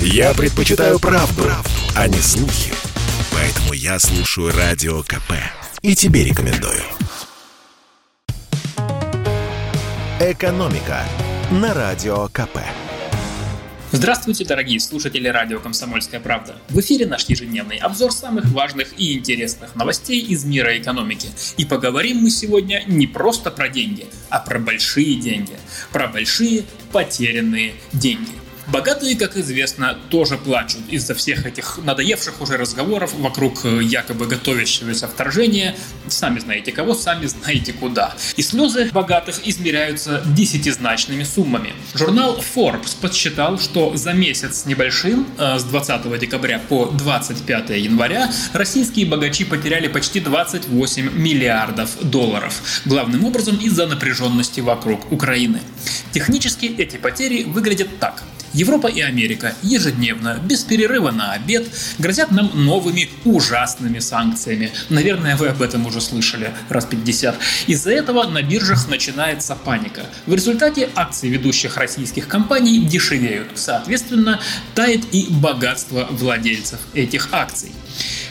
Я предпочитаю правду, правду, а не слухи. Поэтому я слушаю Радио КП. И тебе рекомендую. «Экономика» на Радио КП. Здравствуйте, дорогие слушатели радио «Комсомольская правда». В эфире наш ежедневный обзор самых важных и интересных новостей из мира экономики. И поговорим мы сегодня не просто про деньги, а про большие деньги. Про большие потерянные деньги – Богатые, как известно, тоже плачут из-за всех этих надоевших уже разговоров вокруг э, якобы готовящегося вторжения. Сами знаете кого, сами знаете куда. И слезы богатых измеряются десятизначными суммами. Журнал Forbes подсчитал, что за месяц с небольшим, э, с 20 декабря по 25 января, российские богачи потеряли почти 28 миллиардов долларов. Главным образом из-за напряженности вокруг Украины. Технически эти потери выглядят так. Европа и Америка ежедневно, без перерыва на обед, грозят нам новыми ужасными санкциями. Наверное, вы об этом уже слышали раз 50. Из-за этого на биржах начинается паника. В результате акции ведущих российских компаний дешевеют. Соответственно, тает и богатство владельцев этих акций.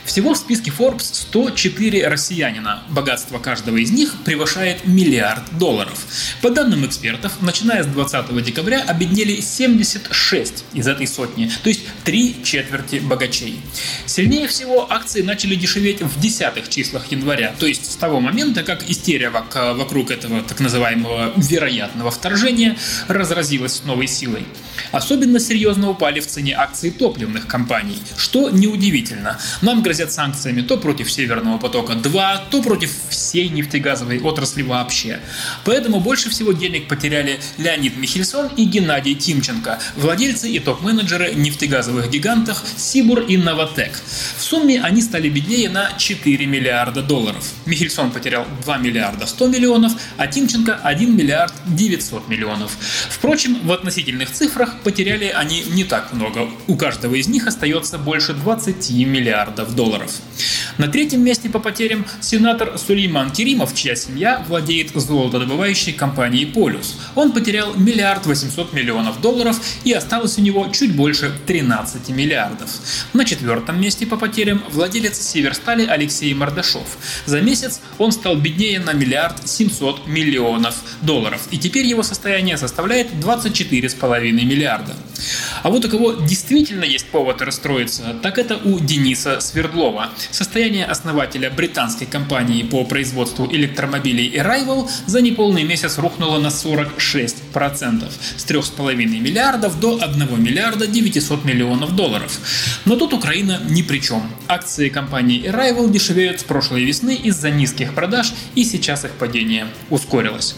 Всего в списке Forbes 104 россиянина. Богатство каждого из них превышает миллиард долларов. По данным экспертов, начиная с 20 декабря обеднели 76 из этой сотни, то есть три четверти богачей. Сильнее всего акции начали дешеветь в десятых числах января, то есть с того момента, как истерия вокруг этого так называемого вероятного вторжения разразилась с новой силой. Особенно серьезно упали в цене акции топливных компаний, что неудивительно. Нам грозят грозят санкциями то против Северного потока-2, то против всей нефтегазовой отрасли вообще. Поэтому больше всего денег потеряли Леонид Михельсон и Геннадий Тимченко, владельцы и топ-менеджеры нефтегазовых гигантов Сибур и Новотек. В сумме они стали беднее на 4 миллиарда долларов. Михельсон потерял 2 миллиарда 100 миллионов, а Тимченко 1 миллиард 900 миллионов. Впрочем, в относительных цифрах потеряли они не так много. У каждого из них остается больше 20 миллиардов долларов долларов. На третьем месте по потерям сенатор Сулейман Керимов, чья семья владеет золотодобывающей компанией «Полюс». Он потерял миллиард восемьсот миллионов долларов и осталось у него чуть больше 13 миллиардов. На четвертом месте по потерям владелец Северстали Алексей Мордашов. За месяц он стал беднее на миллиард 700 миллионов долларов, и теперь его состояние составляет 24,5 миллиарда. А вот у кого действительно есть повод расстроиться, так это у Дениса Свердлова. Состояние основателя британской компании по производству электромобилей Arrival за неполный месяц рухнуло на 46%, с 3,5 миллиардов до 1 миллиарда 900 миллионов долларов. Но тут Украина ни при чем. Акции компании Arrival дешевеют с прошлой весны из-за низких продаж, и сейчас их падение ускорилось.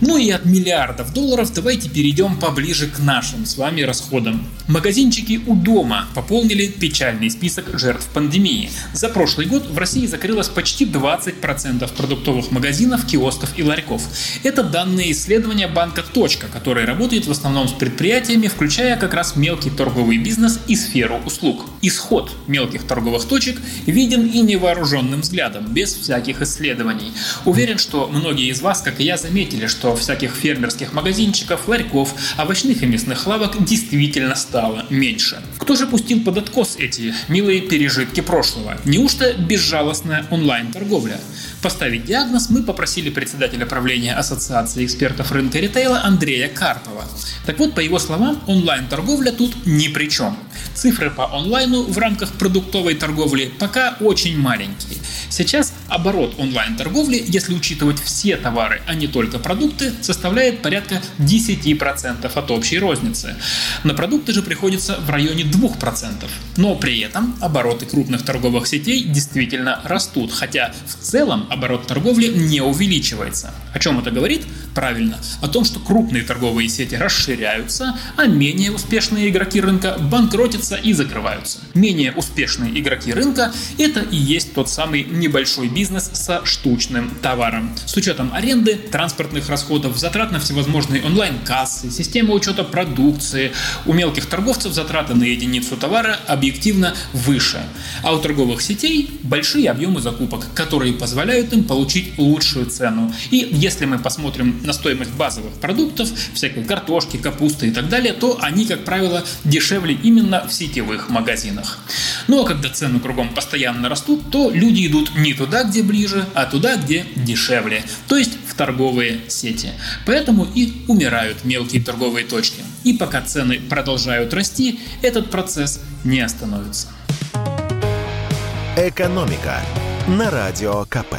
Ну и от миллиардов долларов давайте перейдем поближе к нашим с вами расходам. Магазинчики у дома пополнили печальный список жертв пандемии. За прошлый год в России закрылось почти 20% продуктовых магазинов, киосков и ларьков. Это данные исследования банка «Точка», который работает в основном с предприятиями, включая как раз мелкий торговый бизнес и сферу услуг. Исход мелких торговых точек виден и невооруженным взглядом, без всяких исследований. Уверен, что многие из вас, как и я, заметили, что всяких фермерских магазинчиков, ларьков, овощных и мясных лавок действительно стало меньше. Кто же пустил под откос эти милые пережитки прошлого? Неужто безжалостная онлайн-торговля? Поставить диагноз мы попросили председателя правления Ассоциации экспертов рынка ритейла Андрея Карпова. Так вот, по его словам, онлайн-торговля тут ни при чем. Цифры по онлайну в рамках продуктовой торговли пока очень маленькие. Сейчас оборот онлайн-торговли, если учитывать все товары, а не только продукты, составляет порядка 10% от общей розницы. На продукты же приходится в районе 2%. Но при этом обороты крупных торговых сетей действительно растут, хотя в целом оборот торговли не увеличивается. О чем это говорит? Правильно, о том, что крупные торговые сети расширяются, а менее успешные игроки рынка банкротятся и закрываются. Менее успешные игроки рынка – это и есть тот самый небольшой бизнес со штучным товаром. С учетом аренды, транспортных расходов, затрат на всевозможные онлайн-кассы, системы учета продукции, у мелких торговцев затраты на единицу товара объективно выше. А у торговых сетей большие объемы закупок, которые позволяют позволяют получить лучшую цену. И если мы посмотрим на стоимость базовых продуктов, всякой картошки, капусты и так далее, то они, как правило, дешевле именно в сетевых магазинах. Ну а когда цены кругом постоянно растут, то люди идут не туда, где ближе, а туда, где дешевле. То есть в торговые сети. Поэтому и умирают мелкие торговые точки. И пока цены продолжают расти, этот процесс не остановится. Экономика на радио КП.